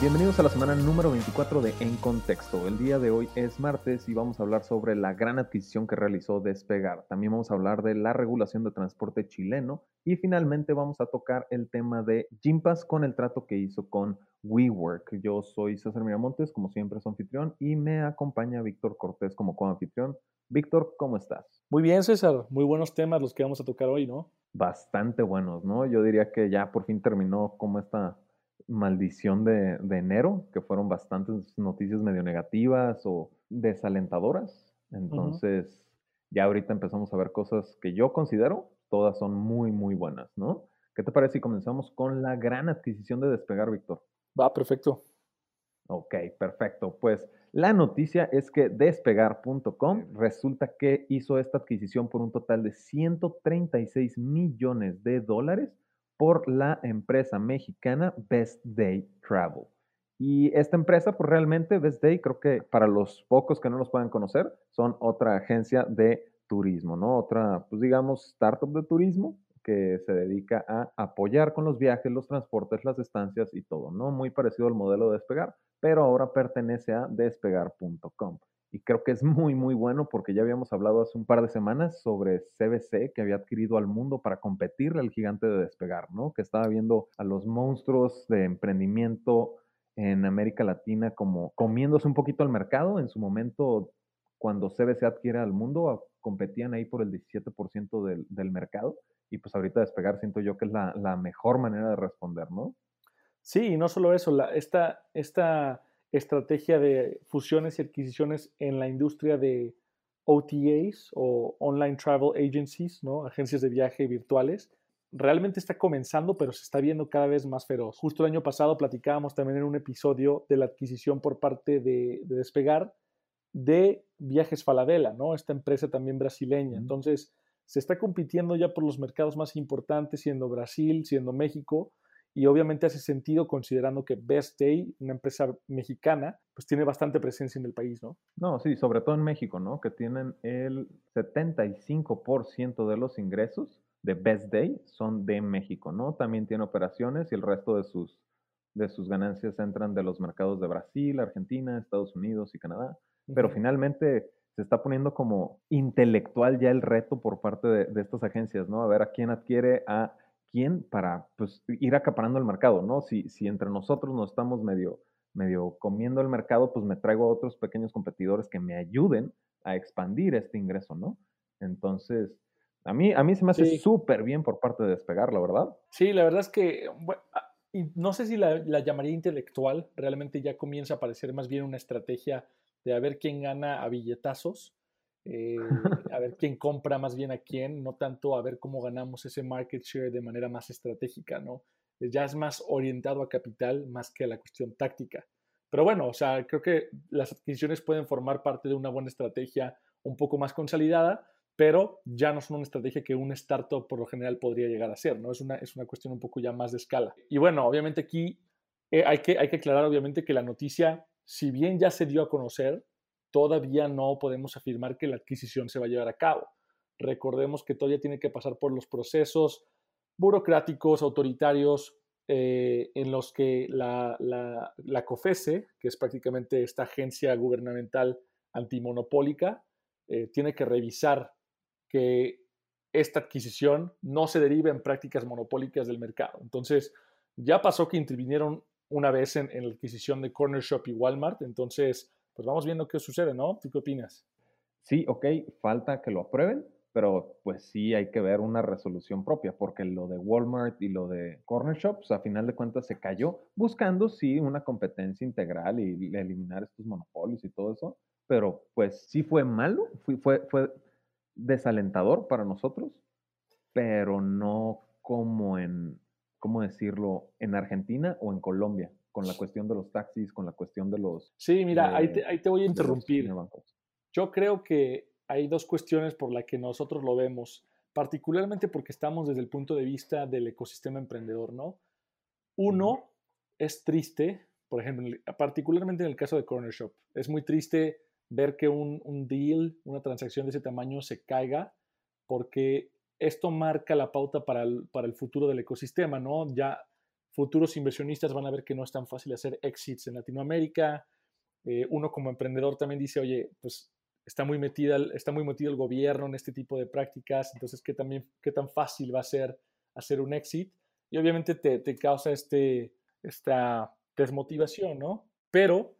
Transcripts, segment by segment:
Bienvenidos a la semana número 24 de En Contexto. El día de hoy es martes y vamos a hablar sobre la gran adquisición que realizó Despegar. También vamos a hablar de la regulación de transporte chileno y finalmente vamos a tocar el tema de Gympass con el trato que hizo con WeWork. Yo soy César Miramontes, como siempre, su anfitrión y me acompaña Víctor Cortés como coanfitrión. Víctor, ¿cómo estás? Muy bien, César. Muy buenos temas los que vamos a tocar hoy, ¿no? Bastante buenos, ¿no? Yo diría que ya por fin terminó como esta maldición de, enero, que fueron bastantes noticias medio negativas o desalentadoras. Entonces, ya ahorita empezamos a ver cosas que yo considero todas son muy, muy buenas, ¿no? ¿Qué te parece si comenzamos con la gran adquisición de Despegar, Víctor? Va, perfecto. Ok, perfecto. Pues la noticia es que despegar.com resulta que hizo esta adquisición por un total de 136 millones de dólares por la empresa mexicana Best Day Travel. Y esta empresa, pues realmente Best Day, creo que para los pocos que no los puedan conocer, son otra agencia de turismo, ¿no? Otra, pues digamos, startup de turismo que se dedica a apoyar con los viajes, los transportes, las estancias y todo, ¿no? Muy parecido al modelo de Despegar, pero ahora pertenece a despegar.com y creo que es muy, muy bueno porque ya habíamos hablado hace un par de semanas sobre CBC que había adquirido al mundo para competirle al gigante de despegar, ¿no? Que estaba viendo a los monstruos de emprendimiento en América Latina como comiéndose un poquito al mercado. En su momento, cuando CBC adquiere al mundo, competían ahí por el 17% del, del, mercado. Y pues ahorita despegar siento yo que es la, la mejor manera de responder, ¿no? Sí, y no solo eso, la, esta, esta estrategia de fusiones y adquisiciones en la industria de OTAs o Online Travel Agencies, ¿no? agencias de viaje virtuales, realmente está comenzando, pero se está viendo cada vez más feroz. Justo el año pasado platicábamos también en un episodio de la adquisición por parte de, Despegar de Viajes Falabella, ¿no? esta empresa también brasileña. Entonces, se está compitiendo ya por los mercados más importantes, siendo Brasil, siendo México, y obviamente hace sentido considerando que Best Day, una empresa mexicana, pues tiene bastante presencia en el país, ¿no? No, sí, sobre todo en México, ¿no? Que tienen el 75% de los ingresos de Best Day son de México, ¿no? También tiene operaciones y el resto de sus, de sus ganancias entran de los mercados de Brasil, Argentina, Estados Unidos y Canadá. Pero finalmente se está poniendo como intelectual ya el reto por parte de, de estas agencias, ¿no? A ver a quién adquiere a quién para pues, ir acaparando el mercado, ¿no? Si, si entre nosotros nos estamos medio, medio comiendo el mercado, pues me traigo a otros pequeños competidores que me ayuden a expandir este ingreso, ¿no? Entonces, a mí, a mí se me hace súper bien por parte de Despegar, la verdad. Sí, la verdad es que, ah, no sé si la, la, llamaría intelectual, realmente ya comienza a parecer más bien una estrategia de a ver quién gana a billetazos eh, a ver quién compra más bien a quién, no tanto a ver cómo ganamos ese market share de manera más estratégica, ¿no? Ya es más orientado a capital más que a la cuestión táctica. Pero bueno, o sea, creo que las adquisiciones pueden formar parte de una buena estrategia un poco más consolidada, pero ya no son una estrategia que un startup por lo general podría llegar a ser, ¿no? Es una, es una cuestión un poco ya más de escala. Y bueno, obviamente aquí eh, hay, que, hay que aclarar, obviamente, que la noticia, si bien ya se dio a conocer, todavía no podemos afirmar que la adquisición se va a llevar a cabo. Recordemos que todavía tiene que pasar por los procesos burocráticos, autoritarios, eh, en los que la, la, COFESE, que es prácticamente esta agencia gubernamental antimonopólica, eh, tiene que revisar que esta adquisición no se derive en prácticas monopólicas del mercado. Entonces, ya pasó que intervinieron una vez en la adquisición de Corner Shop y Walmart, entonces pues vamos viendo qué sucede, ¿no? ¿Tú qué opinas? Sí, ok, falta que lo aprueben, pero pues sí hay que ver una resolución propia, porque lo de Walmart y lo de Corner Shops, a final de cuentas, se cayó buscando, sí, una competencia integral y eliminar estos monopolios y todo eso, pero pues sí fue malo, fue, fue, fue desalentador para nosotros, pero no como en, ¿cómo decirlo?, en Argentina o en Colombia con la cuestión de los taxis, con la cuestión de los... Sí, mira, ahí, te, voy a interrumpir. Yo creo que hay dos cuestiones por las que nosotros lo vemos, particularmente porque estamos desde el punto de vista del ecosistema emprendedor, ¿no? Uno, es triste, por ejemplo, particularmente en el caso de Corner Shop, es muy triste ver que un, un deal, una transacción de ese tamaño se caiga, porque esto marca la pauta para el, para el futuro del ecosistema, ¿no? Ya futuros inversionistas van a ver que no es tan fácil hacer exits en Latinoamérica. Eh, uno como emprendedor también dice, oye, pues está muy, metida, está muy metido el gobierno en este tipo de prácticas, entonces, ¿qué, también, qué tan fácil va a ser hacer un exit? Y obviamente te, causa este, esta desmotivación, ¿no? Pero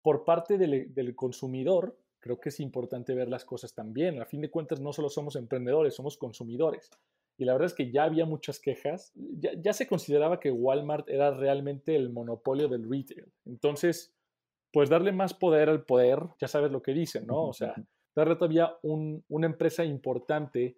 por parte del, del, consumidor, creo que es importante ver las cosas también. A fin de cuentas, no solo somos emprendedores, somos consumidores. Y la verdad es que ya había muchas quejas. Ya, ya se consideraba que Walmart era realmente el monopolio del retail. Entonces, pues darle más poder al poder, ya sabes lo que dicen, ¿no? O sea, darle todavía un, una empresa importante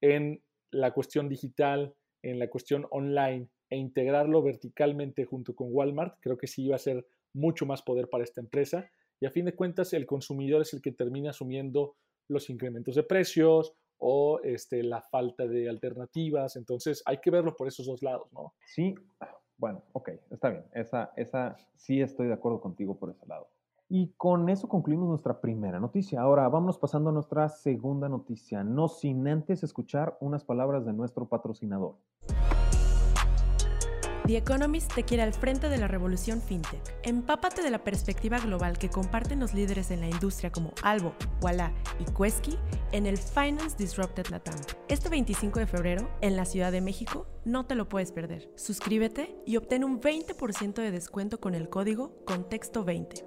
en la cuestión digital, en la cuestión online e integrarlo verticalmente junto con Walmart, creo que sí iba a ser mucho más poder para esta empresa. Y a fin de cuentas, el consumidor es el que termina asumiendo los incrementos de precios o este, la falta de alternativas. Entonces, hay que verlo por esos dos lados, ¿no? Sí, bueno, ok, está bien. Esa, esa sí estoy de acuerdo contigo por ese lado. Y con eso concluimos nuestra primera noticia. Ahora vamos pasando a nuestra segunda noticia, no sin antes escuchar unas palabras de nuestro patrocinador. The Economist te quiere al frente de la revolución fintech. Empápate de la perspectiva global que comparten los líderes en la industria como Albo, Walla y Quesky en el Finance Disrupted Latam. Este 25 de febrero, en la Ciudad de México, no te lo puedes perder. Suscríbete y obtén un 20% de descuento con el código Contexto20.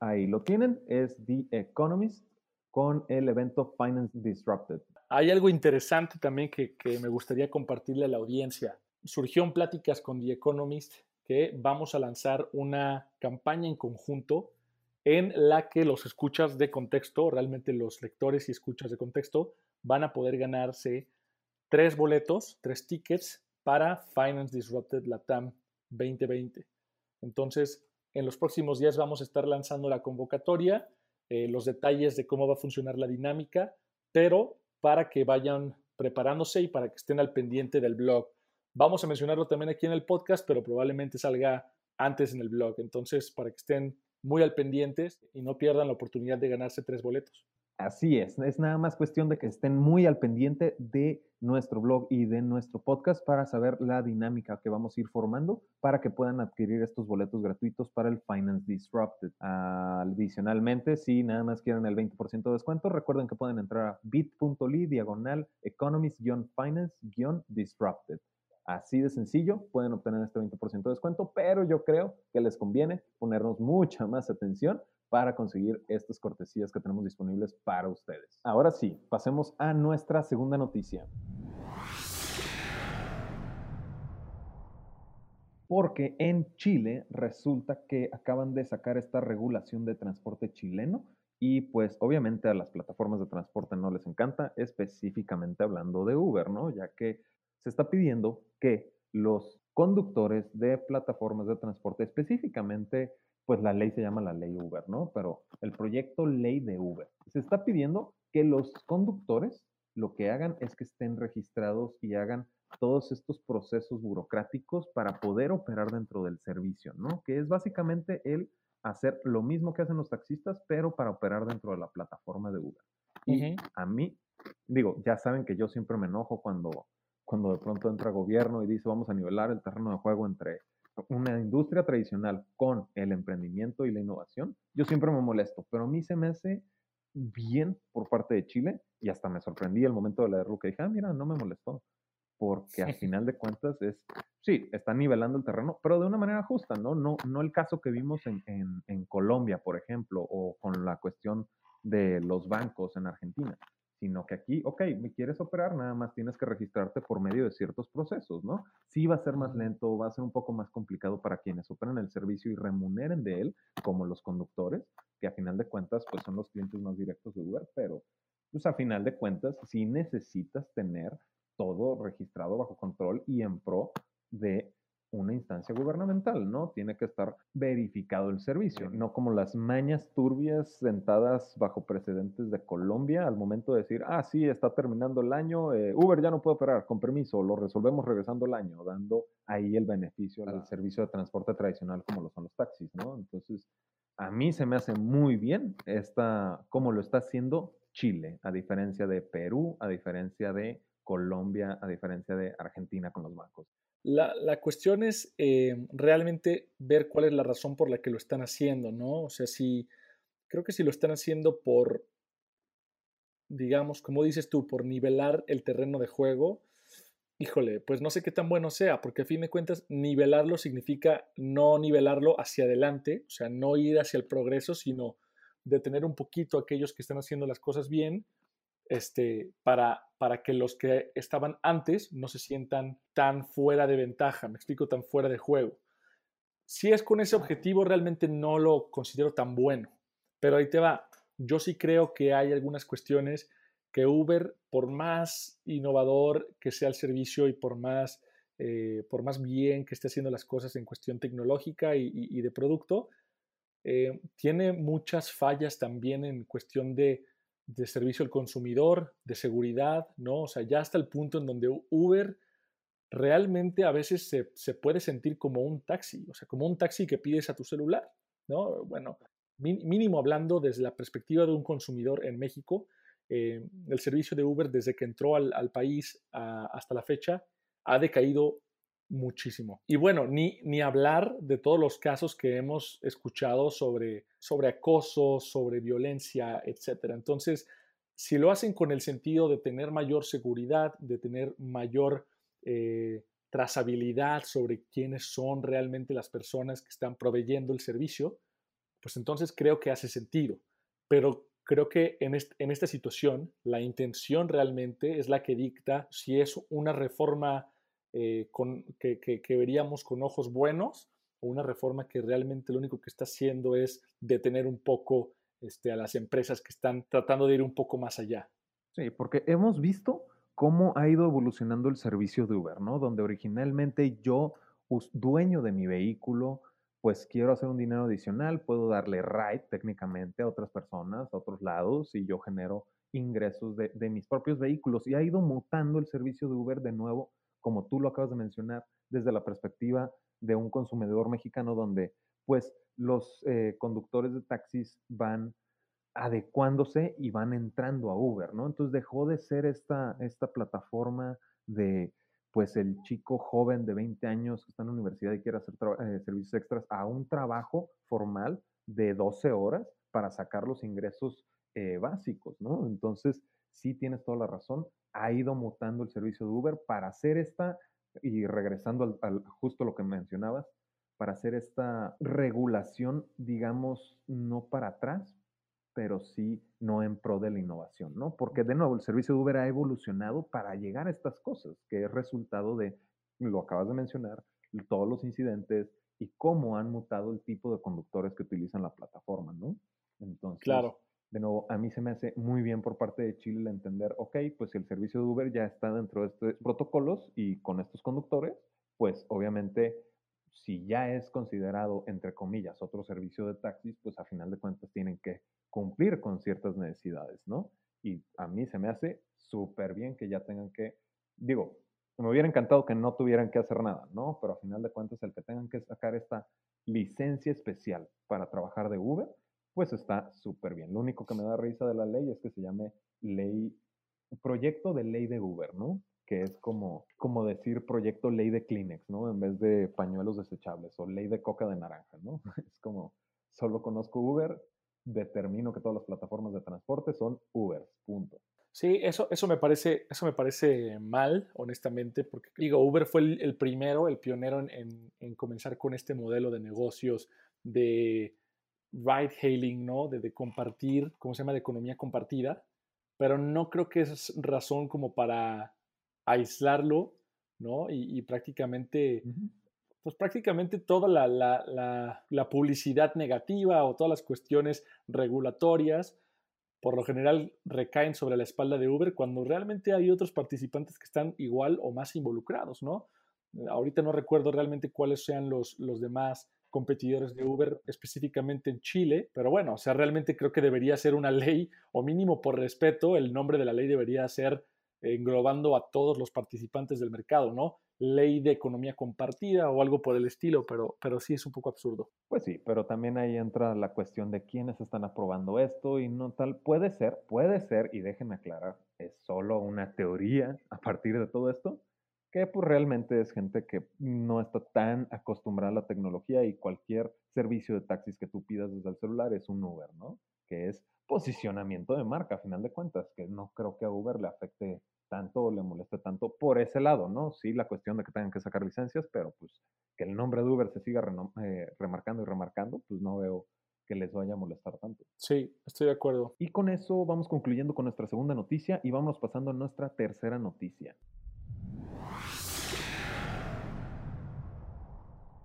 Ahí lo tienen, es The Economist con el evento Finance Disrupted. Hay algo interesante también que, que me gustaría compartirle a la audiencia surgió en pláticas con The Economist que vamos a lanzar una campaña en conjunto en la que los escuchas de contexto, realmente los lectores y escuchas de contexto, van a poder ganarse tres boletos, tres tickets para Finance Disrupted Latam 2020. Entonces, en los próximos días vamos a estar lanzando la convocatoria, eh, los detalles de cómo va a funcionar la dinámica, pero para que vayan preparándose y para que estén al pendiente del blog Vamos a mencionarlo también aquí en el podcast, pero probablemente salga antes en el blog. Entonces, para que estén muy al pendientes y no pierdan la oportunidad de ganarse tres boletos. Así es, es nada más cuestión de que estén muy al pendiente de nuestro blog y de nuestro podcast para saber la dinámica que vamos a ir formando para que puedan adquirir estos boletos gratuitos para el Finance Disrupted. Adicionalmente, si nada más quieren el 20% de descuento, recuerden que pueden entrar a bit.ly diagonal economist-finance-disrupted. Así de sencillo, pueden obtener este 20% de descuento, pero yo creo que les conviene ponernos mucha más atención para conseguir estas cortesías que tenemos disponibles para ustedes. Ahora sí, pasemos a nuestra segunda noticia. Porque en Chile resulta que acaban de sacar esta regulación de transporte chileno y pues obviamente a las plataformas de transporte no les encanta, específicamente hablando de Uber, ¿no? Ya que se está pidiendo que los conductores de plataformas de transporte, específicamente, pues la ley se llama la ley Uber, ¿no? Pero el proyecto ley de Uber, se está pidiendo que los conductores lo que hagan es que estén registrados y hagan todos estos procesos burocráticos para poder operar dentro del servicio, ¿no? Que es básicamente el hacer lo mismo que hacen los taxistas, pero para operar dentro de la plataforma de Uber. Y a mí, digo, ya saben que yo siempre me enojo cuando cuando de pronto entra gobierno y dice vamos a nivelar el terreno de juego entre una industria tradicional con el emprendimiento y la innovación, yo siempre me molesto, pero a mí se me hace bien por parte de Chile y hasta me sorprendí el momento de leerlo que dije, ah, mira, no me molestó, porque al final de cuentas es, sí, está nivelando el terreno, pero de una manera justa, ¿no? No, no el caso que vimos en, en, en Colombia, por ejemplo, o con la cuestión de los bancos en Argentina sino que aquí, ok, me quieres operar, nada más tienes que registrarte por medio de ciertos procesos, ¿no? Sí va a ser más lento, va a ser un poco más complicado para quienes operan el servicio y remuneren de él, como los conductores, que a final de cuentas, pues son los clientes más directos de Uber, pero pues a final de cuentas, sí necesitas tener todo registrado bajo control y en pro de una instancia gubernamental, ¿no? Tiene que estar verificado el servicio, no como las mañas turbias sentadas bajo precedentes de Colombia al momento de decir, ah, sí, está terminando el año, eh, Uber ya no puede operar, con permiso, lo resolvemos regresando el año, dando ahí el beneficio al servicio de transporte tradicional como lo son los taxis, ¿no? Entonces, a mí se me hace muy bien esta, cómo lo está haciendo Chile, a diferencia de Perú, a diferencia de Colombia, a diferencia de Argentina con los bancos? La, cuestión es eh, realmente ver cuál es la razón por la que lo están haciendo, ¿no? O sea, si creo que si lo están haciendo por, digamos, como dices tú, por nivelar el terreno de juego, híjole, pues no sé qué tan bueno sea, porque a fin de cuentas nivelarlo significa no nivelarlo hacia adelante, o sea, no ir hacia el progreso, sino detener un poquito a aquellos que están haciendo las cosas bien, este, para, para que los que estaban antes no se sientan tan fuera de ventaja, me explico, tan fuera de juego. Si es con ese objetivo, realmente no lo considero tan bueno, pero ahí te va. Yo sí creo que hay algunas cuestiones que Uber, por más innovador que sea el servicio y por más, eh, por más bien que esté haciendo las cosas en cuestión tecnológica y, de producto, eh, tiene muchas fallas también en cuestión de, de, servicio al consumidor, de seguridad, ¿no? O sea, ya hasta el punto en donde Uber realmente a veces se, se, puede sentir como un taxi, o sea, como un taxi que pides a tu celular, ¿no? Bueno, mínimo hablando desde la perspectiva de un consumidor en México, eh, el servicio de Uber desde que entró al, país hasta la fecha ha decaído muchísimo. Y bueno, ni, ni hablar de todos los casos que hemos escuchado sobre, sobre acoso, sobre violencia, etc. Entonces, si lo hacen con el sentido de tener mayor seguridad, de tener mayor eh, trazabilidad sobre quiénes son realmente las personas que están proveyendo el servicio, pues entonces creo que hace sentido. Pero creo que en, esta situación la intención realmente es la que dicta si es una reforma eh, que, veríamos con ojos buenos o una reforma que realmente lo único que está haciendo es detener un poco este, a las empresas que están tratando de ir un poco más allá. Sí, porque hemos visto cómo ha ido evolucionando el servicio de Uber, ¿no? Donde originalmente yo, dueño de mi vehículo, pues quiero hacer un dinero adicional, puedo darle ride técnicamente a otras personas, a otros lados, y yo genero ingresos de, mis propios vehículos. Y ha ido mutando el servicio de Uber de nuevo, como tú lo acabas de mencionar, desde la perspectiva de un consumidor mexicano, donde pues los eh, conductores de taxis van adecuándose y van entrando a Uber, ¿no? Entonces dejó de ser esta, esta plataforma de pues el chico joven de 20 años que está en la universidad y quiere hacer eh, servicios extras a un trabajo formal de 12 horas para sacar los ingresos eh, básicos, ¿no? Entonces, sí tienes toda la razón, ha ido mutando el servicio de Uber para hacer esta, y regresando al justo lo que mencionabas, para hacer esta regulación, digamos, no para atrás, pero sí no en pro de la innovación, ¿no? Porque de nuevo el servicio de Uber ha evolucionado para llegar a estas cosas, que es resultado de, lo acabas de mencionar, todos los incidentes y cómo han mutado el tipo de conductores que utilizan la plataforma, ¿no? Entonces, claro. De nuevo, a mí se me hace muy bien por parte de Chile el entender, ok, pues si el servicio de Uber ya está dentro de estos protocolos y con estos conductores, pues obviamente si ya es considerado, entre comillas, otro servicio de taxis, pues a final de cuentas tienen que cumplir con ciertas necesidades, ¿no? Y a mí se me hace súper bien que ya tengan que, digo, me hubiera encantado que no tuvieran que hacer nada, ¿no? Pero a final de cuentas el que tengan que sacar esta licencia especial para trabajar de Uber, pues está súper bien. Lo único que me da risa de la ley es que se llame ley, proyecto de ley de Uber, ¿no? que es como, como decir proyecto ley de Kleenex, ¿no? En vez de pañuelos desechables o ley de coca de naranja, ¿no? Es como, solo conozco Uber, determino que todas las plataformas de transporte son Ubers, punto. Sí, eso, eso, me parece, eso me parece mal, honestamente, porque digo, Uber fue el, primero, el pionero en, en, comenzar con este modelo de negocios de ride hailing, ¿no? De, de compartir, ¿cómo se llama? De economía compartida, pero no creo que es razón como para aislarlo, ¿no? Y, prácticamente, pues prácticamente toda la, publicidad negativa o todas las cuestiones regulatorias, por lo general recaen sobre la espalda de Uber cuando realmente hay otros participantes que están igual o más involucrados, ¿no? Ahorita no recuerdo realmente cuáles sean los, los demás competidores de Uber específicamente en Chile, pero bueno, o sea, realmente creo que debería ser una ley, o mínimo por respeto, el nombre de la ley debería ser englobando a todos los participantes del mercado, ¿no? Ley de economía compartida o algo por el estilo, pero, pero sí es un poco absurdo. Pues sí, pero también ahí entra la cuestión de quiénes están aprobando esto y no tal. Puede ser, puede ser, y déjenme aclarar, es solo una teoría a partir de todo esto, que pues realmente es gente que no está tan acostumbrada a la tecnología y cualquier servicio de taxis que tú pidas desde el celular es un Uber, ¿no? Que es posicionamiento de marca, a final de cuentas, que no creo que a Uber le afecte tanto o le moleste tanto por ese lado, ¿no? Sí, la cuestión de que tengan que sacar licencias, pero pues que el nombre de Uber se siga eh, remarcando y remarcando, pues no veo que les vaya a molestar tanto. Sí, estoy de acuerdo. Y con eso vamos concluyendo con nuestra segunda noticia y vamos pasando a nuestra tercera noticia.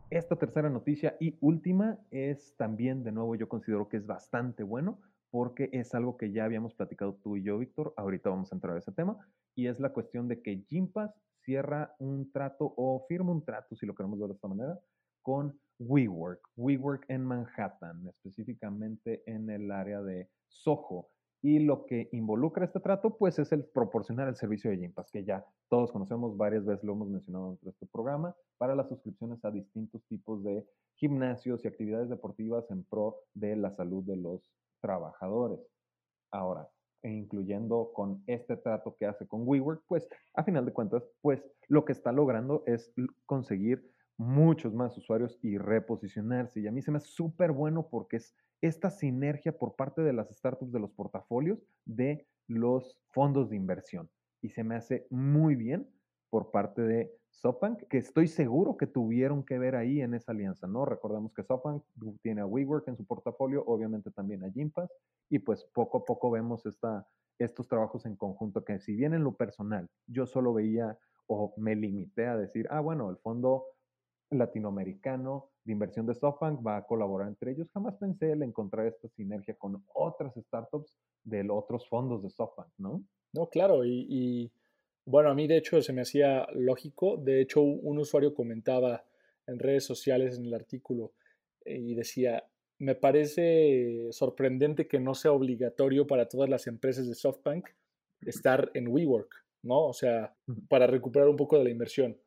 Esta tercera noticia y última es también, de nuevo, yo considero que es bastante bueno porque es algo que ya habíamos platicado tú y yo, Víctor. Ahorita vamos a entrar a ese tema. Y es la cuestión de que Gympass cierra un trato o firma un trato, si lo queremos ver de esta manera, con WeWork. WeWork en Manhattan, específicamente en el área de Soho. Y lo que involucra este trato, pues es el proporcionar el servicio de Gympass, que ya todos conocemos, varias veces lo hemos mencionado dentro de este programa, para las suscripciones a distintos tipos de gimnasios y actividades deportivas en pro de la salud de los trabajadores. Ahora, e incluyendo con este trato que hace con WeWork, pues a final de cuentas, pues lo que está logrando es conseguir muchos más usuarios y reposicionarse. Y a mí se me hace súper bueno porque es esta sinergia por parte de las startups de los portafolios de los fondos de inversión. Y se me hace muy bien por parte de SoftBank, que estoy seguro que tuvieron que ver ahí en esa alianza, ¿no? Recordamos que SoftBank tiene a WeWork en su portafolio, obviamente también a Gympass, y pues poco a poco vemos esta, estos trabajos en conjunto, que si bien en lo personal yo solo veía o me limité a decir, ah, bueno, el fondo latinoamericano de inversión de SoftBank va a colaborar entre ellos. Jamás pensé en encontrar esta sinergia con otras startups de otros fondos de SoftBank, ¿no? No, claro, y, bueno, a mí de hecho se me hacía lógico. De hecho, un usuario comentaba en redes sociales en el artículo y decía, me parece sorprendente que no sea obligatorio para todas las empresas de SoftBank estar en WeWork, ¿no? O sea, para recuperar un poco de la inversión.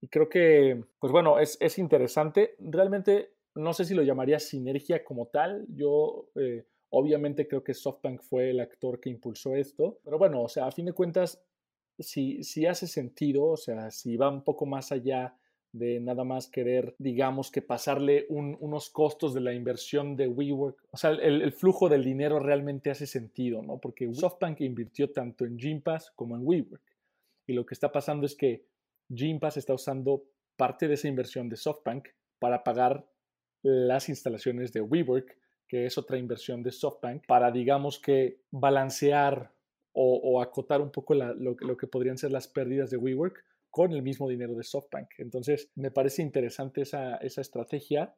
Y creo que, pues bueno, es, es interesante. Realmente no sé si lo llamaría sinergia como tal. Yo eh, obviamente creo que SoftBank fue el actor que impulsó esto. Pero bueno, o sea, a fin de cuentas, si, si hace sentido, o sea, si va un poco más allá de nada más querer, digamos, que pasarle unos costos de la inversión de WeWork. O sea, el, el, flujo del dinero realmente hace sentido, ¿no? Porque SoftBank invirtió tanto en Gympass como en WeWork. Y lo que está pasando es que Gympass está usando parte de esa inversión de SoftBank para pagar las instalaciones de WeWork, que es otra inversión de SoftBank, para, digamos que, balancear o, acotar un poco lo, que podrían ser las pérdidas de WeWork con el mismo dinero de SoftBank. Entonces, me parece interesante esa, estrategia.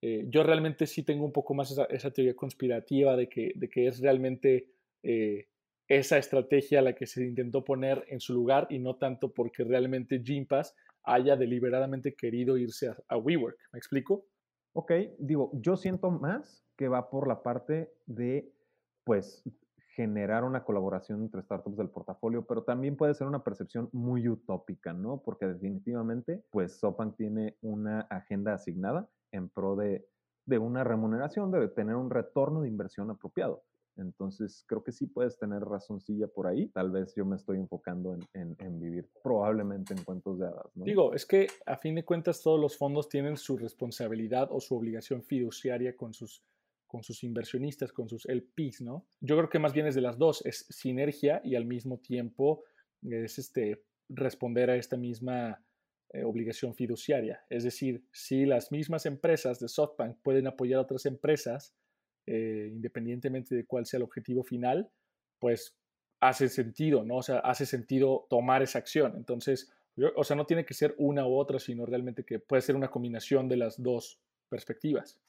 Eh, yo realmente sí tengo un poco más esa, teoría conspirativa de que, es realmente eh, esa estrategia la que se intentó poner en su lugar y no tanto porque realmente Gympass haya deliberadamente querido irse a, WeWork. ¿Me explico? Ok, digo, yo siento más que va por la parte de, pues, generar una colaboración entre startups del portafolio, pero también puede ser una percepción muy utópica, ¿no? Porque definitivamente, pues, SoftBank tiene una agenda asignada en pro de, de una remuneración, de tener un retorno de inversión apropiado. Entonces, creo que sí puedes tener razoncilla por ahí. Tal vez yo me estoy enfocando en, vivir probablemente en cuentos de hadas. Digo, es que a fin de cuentas todos los fondos tienen su responsabilidad o su obligación fiduciaria con sus, con sus inversionistas, con sus LPs, ¿no? Yo creo que más bien es de las dos, es sinergia y al mismo tiempo es este, responder a esta misma eh, obligación fiduciaria. Es decir, si las mismas empresas de SoftBank pueden apoyar a otras empresas, eh, independientemente de cuál sea el objetivo final, pues hace sentido, ¿no? O sea, hace sentido tomar esa acción. Entonces, o sea, no tiene que ser una u otra, sino realmente que puede ser una combinación de las dos perspectivas.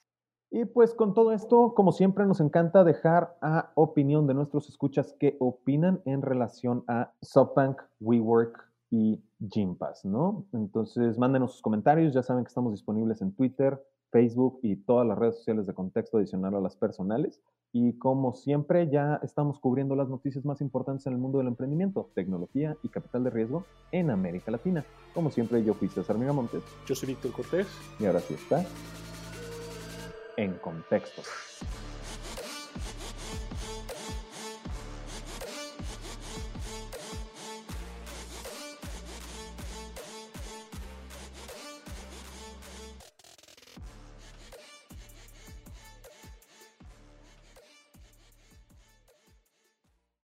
Y pues con todo esto, como siempre, nos encanta dejar a opinión de nuestros escuchas qué opinan en relación a SoftBank, WeWork y Gympass, ¿no? Entonces, mándenos sus comentarios, ya saben que estamos disponibles en Twitter, Facebook y todas las redes sociales de contexto adicional a las personales. Y como siempre, ya estamos cubriendo las noticias más importantes en el mundo del emprendimiento, tecnología y capital de riesgo en América Latina. Como siempre, yo fui César Miramontes. Yo soy Víctor Cortés. Y ahora sí está en contexto.